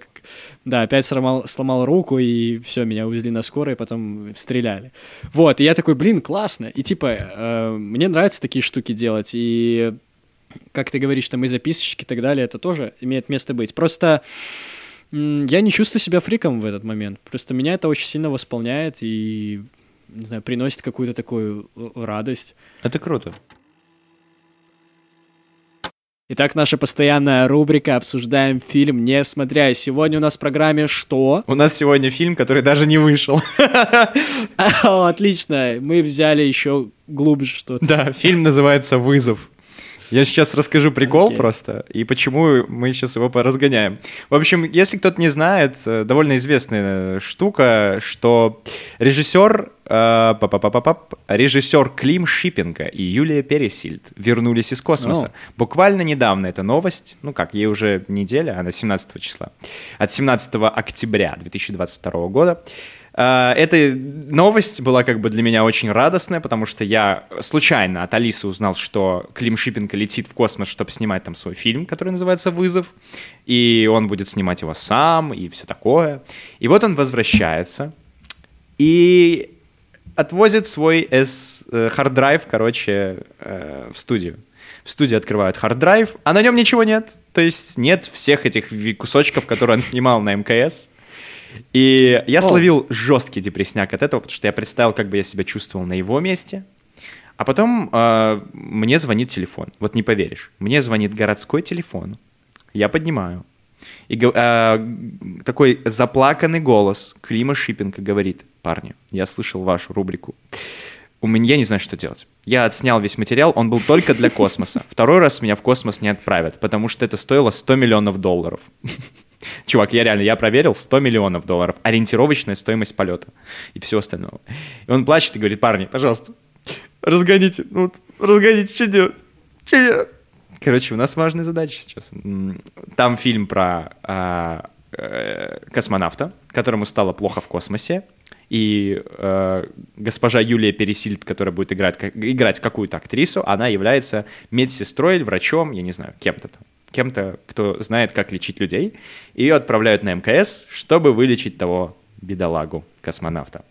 [SPEAKER 2] да, опять сломал, сломал руку, и все, меня увезли на скорой, потом стреляли. Вот, и я такой, блин, классно. И типа, э, мне нравятся такие штуки делать, и как ты говоришь, там и записочки и так далее, это тоже имеет место быть. Просто я не чувствую себя фриком в этот момент. Просто меня это очень сильно восполняет и, не знаю, приносит какую-то такую э, радость.
[SPEAKER 3] Это круто.
[SPEAKER 2] Итак, наша постоянная рубрика «Обсуждаем фильм, не смотря». И Сегодня у нас в программе что?
[SPEAKER 3] У нас сегодня фильм, который даже не вышел.
[SPEAKER 2] Отлично, мы взяли еще глубже что-то.
[SPEAKER 3] Да, фильм называется «Вызов». Я сейчас расскажу прикол
[SPEAKER 2] Окей.
[SPEAKER 3] просто, и почему мы сейчас его поразгоняем. В общем, если кто-то не знает, э, довольно известная штука, что режиссер, э, режиссер Клим Шипенко и Юлия Пересильд вернулись из космоса. Буквально недавно эта новость, ну как, ей уже неделя, она 17 числа, от 17 октября 2022 года. А, Эта новость была как бы для меня очень радостная, потому что я случайно от Алисы узнал, что Клим Шипенко летит в космос, чтобы снимать там свой фильм, который называется «Вызов», и он будет снимать его сам, и все такое. И вот он возвращается, и отвозит свой S, э, короче, э, в студию. В студии открывают hard drive, а на нем ничего нет. То есть нет всех этих кусочков, которые он снимал на МКС. И я
[SPEAKER 2] О.
[SPEAKER 3] словил жесткий депресняк от этого, потому что я представил, как бы я себя чувствовал на его месте. А потом э, мне звонит телефон. Вот не поверишь. Мне звонит городской телефон. Я поднимаю. И э, такой заплаканный голос Клима Шипенко говорит, парни, я слышал вашу рубрику. У меня я не знаю, что делать. Я отснял весь материал, он был только для космоса. Второй раз меня в космос не отправят, потому что это стоило 100 миллионов долларов. Чувак, я реально, я проверил, 100 миллионов долларов. Ориентировочная стоимость полета и всего остального. И он плачет и говорит, парни, пожалуйста, разгоните, ну, разгоните, что делать? Что делать? Короче, у нас важная задача сейчас. Там фильм про а, э, космонавта, которому стало плохо в космосе, и э, госпожа Юлия Пересильд, которая будет играть, как- играть какую-то актрису, она является медсестрой, врачом, я не знаю, кем-то там, кем-то, кто знает, как лечить людей. Ее отправляют на МКС, чтобы вылечить того бедолагу космонавта.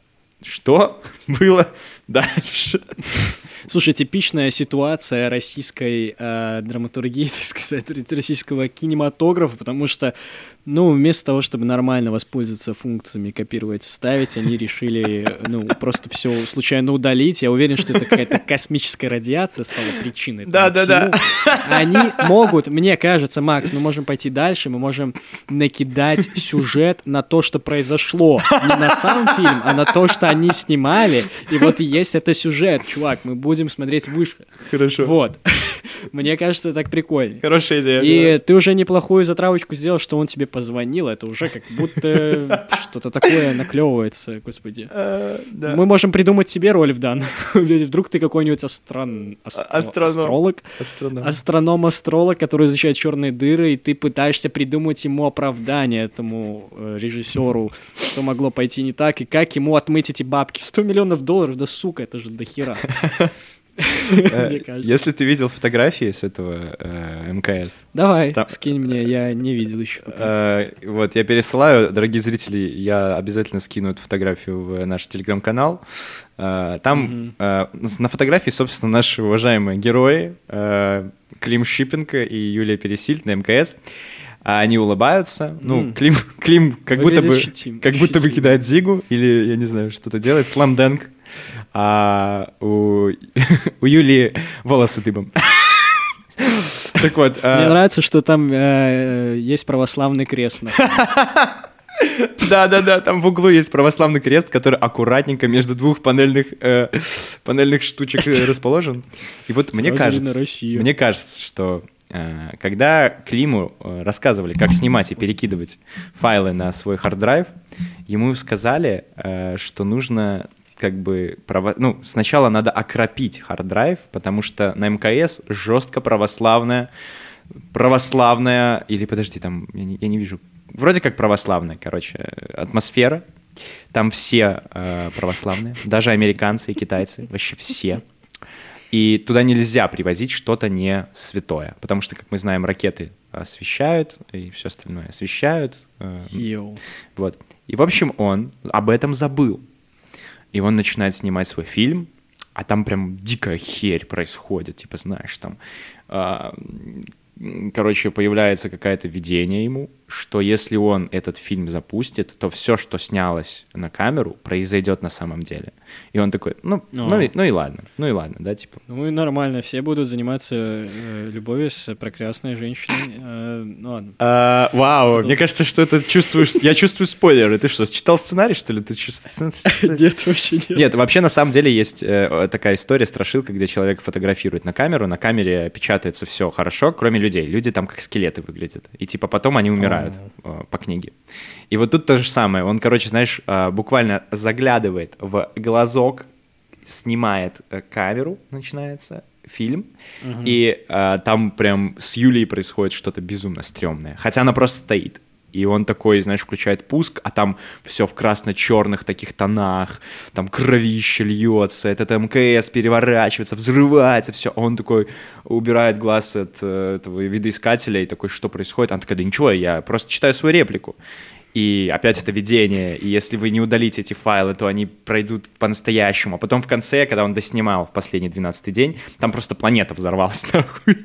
[SPEAKER 3] Что было дальше?
[SPEAKER 2] Слушай, типичная ситуация российской э, драматургии, так сказать, российского кинематографа, потому что, ну, вместо того, чтобы нормально воспользоваться функциями копировать, вставить, они решили, ну, просто все случайно удалить. Я уверен, что это какая-то космическая радиация стала причиной. этому
[SPEAKER 3] Да-да-да.
[SPEAKER 2] всему. Они могут, мне кажется, Макс, мы можем пойти дальше, мы можем накидать сюжет на то, что произошло. Не на сам фильм, а на то, что они снимали. И вот и есть это сюжет, чувак, мы будем смотреть выше.
[SPEAKER 3] Хорошо.
[SPEAKER 2] Вот. Мне кажется, так прикольно.
[SPEAKER 3] Хорошая идея.
[SPEAKER 2] И ты уже неплохую затравочку сделал, что он тебе позвонил. Это уже как будто что-то такое наклевывается, господи.
[SPEAKER 3] Э.
[SPEAKER 2] Мы можем придумать себе роль в данном. Вдруг ты какой-нибудь астрон... астролог,
[SPEAKER 3] Астроном.
[SPEAKER 2] астроном-астролог, который изучает черные дыры, и ты пытаешься придумать ему оправдание этому э, режиссеру, что могло пойти не так, и как ему отмыть эти бабки. 100 миллионов долларов, да сука, это же Мне кажется.
[SPEAKER 3] Если ты видел фотографии с этого э, МКС,
[SPEAKER 2] Давай, скинь мне, я не видел еще.
[SPEAKER 3] Э, Вот, я пересылаю, дорогие зрители, я обязательно скину эту фотографию в наш телеграм-канал. Э, Там э, на фотографии, собственно, наши уважаемые герои э, Клим Шипенко и Юлия Пересильд на МКС. А Они улыбаются. Ну,
[SPEAKER 2] М.
[SPEAKER 3] Клим, Клим как будто бы,
[SPEAKER 2] щетим-
[SPEAKER 3] как будто бы кидает зигу или, я не знаю, что-то делает, сламдэнк. А у, у Юлии волосы дыбом. Так вот. а,
[SPEAKER 2] Мне нравится, что там э, есть православный крест.
[SPEAKER 3] Да-да-да, там в углу есть православный крест, который аккуратненько между двух панельных, э, панельных штучек э, расположен. И вот мне кажется, мне кажется, что э, когда Климу э, рассказывали, как снимать и перекидывать файлы на свой hard drive, ему сказали, э, что нужно как бы право... ну сначала надо окропить hard drive, потому что на МКС жестко православная православная или подожди там я не, я не вижу вроде как православная короче атмосфера там все э, православные даже американцы и китайцы вообще все и туда нельзя привозить что-то не святое потому что как мы знаем ракеты освящают и все остальное освящают э,
[SPEAKER 2] Yo.
[SPEAKER 3] вот. И, в общем, он об этом забыл. И он начинает снимать свой фильм, а там прям дикая херь происходит. Типа, знаешь, там... а, короче, появляется какое-то видение ему, что если он этот фильм запустит, то все, что снялось на камеру, произойдет на самом деле. И он такой, ну, ну, и, ну и ладно, ну и ладно, да, типа.
[SPEAKER 2] Ну и нормально, все будут заниматься э, любовью с прекрасной женщиной. Э, ну ладно.
[SPEAKER 3] А, вау,
[SPEAKER 2] Потом-
[SPEAKER 3] мне кажется, что это чувствуешь... Я чувствую спойлеры. Ты что, читал сценарий, что ли? Ты чувствуешь...
[SPEAKER 2] Нет, вообще нет.
[SPEAKER 3] Нет, вообще на самом деле есть э, такая история, страшилка, где человек фотографирует на камеру, на камере печатается все хорошо, кроме людей. Люди там как скелеты выглядят. И типа потом они умирают э, по книге. И вот тут то же самое. Он, короче, знаешь, э, буквально заглядывает в глазок, снимает э, камеру, начинается фильм, и э, там прям с Юлей происходит что-то безумно стрёмное. Хотя она просто стоит. И он такой, знаешь, включает пуск, а там все в красно-черных таких тонах, там кровище льется, этот МКС переворачивается, взрывается, все. Он такой убирает глаз от э, этого видоискателя и такой, что происходит? Она такая, да ничего, я просто читаю свою реплику. И опять это видение, и если вы не удалите эти файлы, то они пройдут по-настоящему. А потом в конце, когда он доснимал последний 12 день, там просто планета взорвалась нахуй.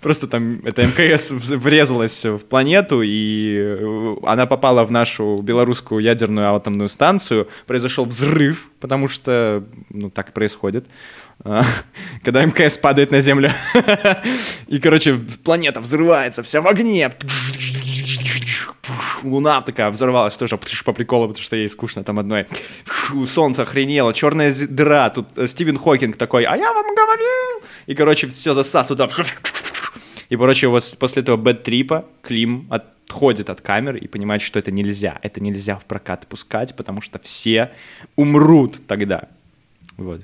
[SPEAKER 3] Просто там эта МКС врезалась в планету, и э, она попала в нашу белорусскую ядерную атомную станцию. Произошел взрыв, потому что, ну, так происходит. Когда МКС падает на Землю. И, короче, планета взрывается, вся в огне. Луна такая взорвалась тоже по приколу, потому что ей скучно там одной. Солнце охренело, черная дыра. Тут э, Стивен Хокинг такой, а я вам говорил. И, короче, все засасывает. И, короче, вот после этого бэт-трипа Клим отходит от камер и понимает, что это нельзя. Это нельзя в прокат пускать, потому что все умрут тогда. Вот.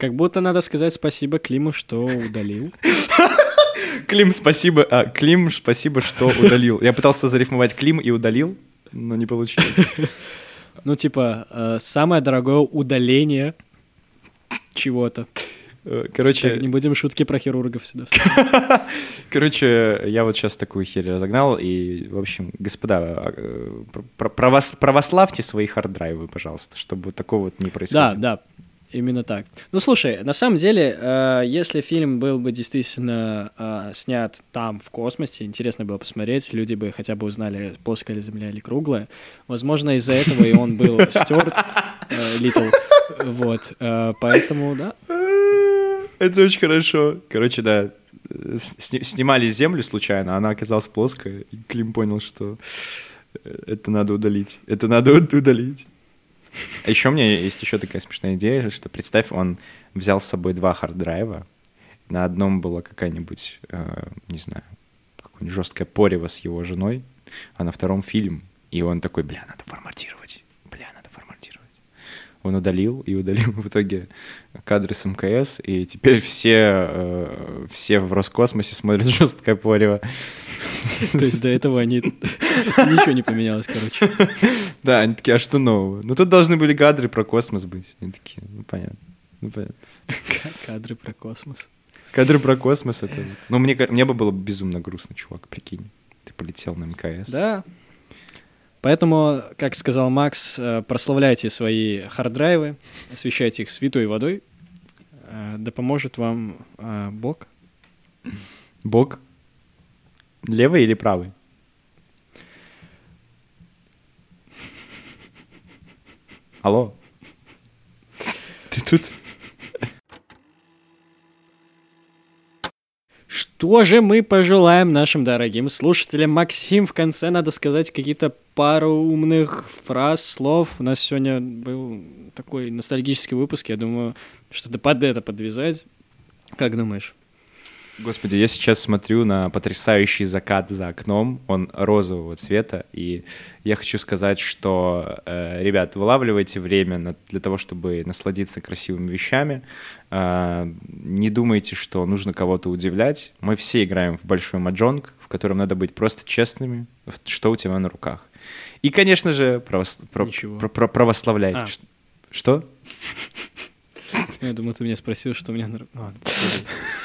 [SPEAKER 2] Как будто надо сказать спасибо Климу, что удалил.
[SPEAKER 3] Клим, спасибо. А, Клим, спасибо, что удалил. Я пытался зарифмовать Клим и удалил, но не получилось.
[SPEAKER 2] Ну, типа, э, самое дорогое удаление чего-то.
[SPEAKER 3] Э,
[SPEAKER 2] Так,
[SPEAKER 3] Короче,
[SPEAKER 2] не будем шутки про хирургов сюда.
[SPEAKER 3] короче, я вот сейчас такую херь разогнал, и, в общем, господа, э, пр- правос- православьте свои харддрайвы, пожалуйста, чтобы такого вот не
[SPEAKER 2] Да,
[SPEAKER 3] происходило.
[SPEAKER 2] да, именно так. Ну, слушай, на самом деле, э, если фильм был бы действительно э, снят там, в космосе, интересно было посмотреть, люди бы хотя бы узнали, плоская ли Земля или круглая. Возможно, из-за этого и он был стерт, Little. Вот, э, поэтому, да.
[SPEAKER 3] Это очень хорошо. Короче, да, э, снимали землю случайно, она оказалась плоская, и Клим понял, что э, это надо удалить. Это надо уд- удалить. А еще у меня есть еще такая смешная идея, что представь, он взял с собой два hard drive а, на одном была какая-нибудь, э, не знаю, какое-нибудь жесткое порево с его женой, а на втором фильм. И он такой, бля, надо форматировать. Он удалил и удалил в итоге кадры с МКС, и теперь все, э, все в Роскосмосе смотрят жесткое порево.
[SPEAKER 2] То есть до этого они... Ничего не поменялось, короче.
[SPEAKER 3] Да, они такие, а что нового? Ну тут должны были кадры про космос быть. Они такие, ну понятно, ну понятно.
[SPEAKER 2] Кадры про космос.
[SPEAKER 3] Кадры про космос это... Ну мне, мне бы было безумно грустно, чувак, прикинь. Ты полетел на МКС.
[SPEAKER 2] Да. Поэтому, как сказал Макс, э, прославляйте свои харддрайвы, освещайте их святой водой. Э, Да поможет вам э, Бог.
[SPEAKER 3] Бог? Левый или правый? Алло? Ты тут?
[SPEAKER 2] Что же мы пожелаем нашим дорогим слушателям? Максим, в конце надо сказать какие-то пару умных фраз, слов. У нас сегодня был такой ностальгический выпуск. Я думаю, что-то под это подвязать. Как думаешь?
[SPEAKER 3] Господи, я сейчас смотрю на потрясающий закат за окном, он розового цвета, и я хочу сказать, что, э, ребят, вылавливайте время на- для того, чтобы насладиться красивыми вещами, Э, не думайте, что нужно кого-то удивлять. Мы все играем в большой маджонг, в котором надо быть просто честными, что у тебя на руках. И, конечно же, правос- про- про- про- православляйте.
[SPEAKER 2] А.
[SPEAKER 3] Что?
[SPEAKER 2] Я думаю, ты меня спросил, что у меня... на ру- Ладно.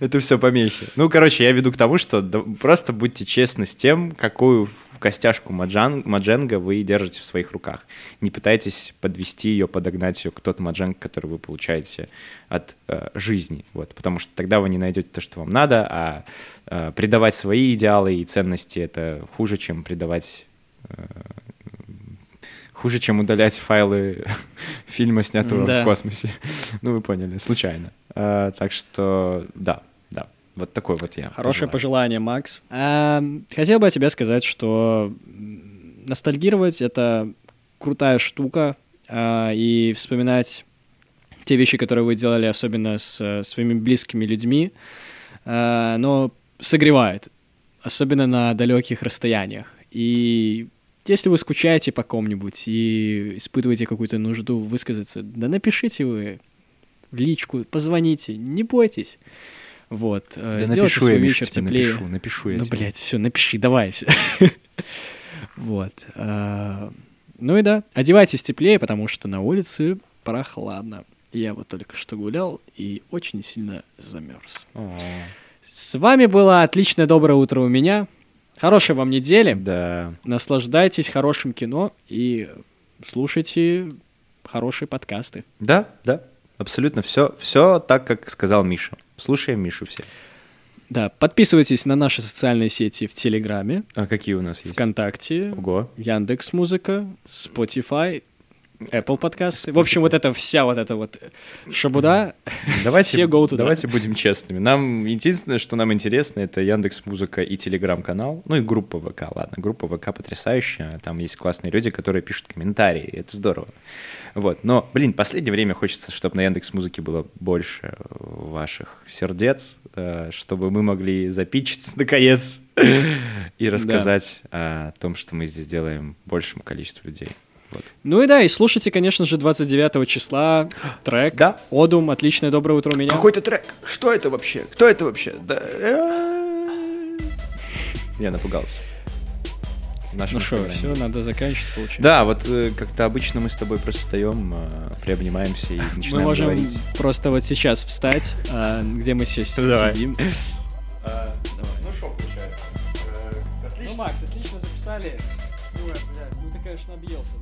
[SPEAKER 3] Это все помехи. Ну, короче, я веду к тому, что просто будьте честны с тем, какую костяшку мадженга вы держите в своих руках. Не пытайтесь подвести ее, подогнать ее к тот мадженг, который вы получаете от э, жизни. Вот, потому что тогда вы не найдете то, что вам надо, а э, предавать свои идеалы и ценности это хуже, чем предавать э, хуже, чем удалять файлы фильма, снятого
[SPEAKER 2] Да.
[SPEAKER 3] в космосе. Ну, вы поняли, случайно. А, так что, да, да. Вот такой вот я.
[SPEAKER 2] Хорошее пожелание, Макс. Эм, Хотел бы о тебе сказать, что ностальгировать — это крутая штука, а, и вспоминать те вещи, которые вы делали, особенно с э, своими близкими людьми, э, но согревает, особенно на далеких расстояниях. И если вы скучаете по ком-нибудь и испытываете какую-то нужду высказаться, да напишите вы в личку, позвоните, не бойтесь. Вот. э,
[SPEAKER 3] Да
[SPEAKER 2] сделайте
[SPEAKER 3] напишу я, Миш,
[SPEAKER 2] вечер
[SPEAKER 3] тебе
[SPEAKER 2] теплее.
[SPEAKER 3] напишу, напишу я
[SPEAKER 2] Ну,
[SPEAKER 3] тебе.
[SPEAKER 2] блядь, все, напиши, давай. всё. Вот. э, Ну и да, одевайтесь теплее, потому что на улице прохладно. Я вот только что гулял и очень сильно замерз. С вами было отличное доброе утро у меня. Хорошей вам недели.
[SPEAKER 3] Да.
[SPEAKER 2] Наслаждайтесь хорошим кино и слушайте хорошие подкасты.
[SPEAKER 3] Да, да. Абсолютно все, все так, как сказал Миша. Слушаем Мишу все.
[SPEAKER 2] Да, подписывайтесь на наши социальные сети в Телеграме,
[SPEAKER 3] А какие у нас есть?
[SPEAKER 2] ВКонтакте,
[SPEAKER 3] Ого.
[SPEAKER 2] Яндекс Музыка, Spotify, Apple подкасты. В общем, вот это вся вот эта вот шабуда.
[SPEAKER 3] Давайте,
[SPEAKER 2] Все go туда.
[SPEAKER 3] давайте будем честными. Нам единственное, что нам интересно, это Яндекс Музыка и Телеграм-канал. Ну и группа ВК, ладно. Группа ВК потрясающая. Там есть классные люди, которые пишут комментарии. Это здорово. Вот. Но, блин, в последнее время хочется, чтобы на Яндекс Музыке было больше ваших сердец, э, чтобы мы могли запичиться наконец и рассказать о том, что мы здесь делаем большему количеству людей. Вот.
[SPEAKER 2] Ну и да, и слушайте, конечно же, 29 числа трек
[SPEAKER 3] Да.
[SPEAKER 2] «Одум. Отличное доброе утро у меня».
[SPEAKER 3] Какой-то трек. Что это вообще? Кто это вообще? Да, э, Я напугался.
[SPEAKER 2] Ну что, все, надо заканчивать, получается.
[SPEAKER 3] Да, вот э, как-то обычно мы с тобой просто встаем, э, приобнимаемся и
[SPEAKER 2] Мы
[SPEAKER 3] начинаем
[SPEAKER 2] можем
[SPEAKER 3] говорить.
[SPEAKER 2] просто вот сейчас встать, а, где мы сейчас
[SPEAKER 3] Давай.
[SPEAKER 2] сидим.
[SPEAKER 3] Ну что получается?
[SPEAKER 2] Ну, Макс, отлично записали. Ой, блядь, ну ты, конечно, объелся.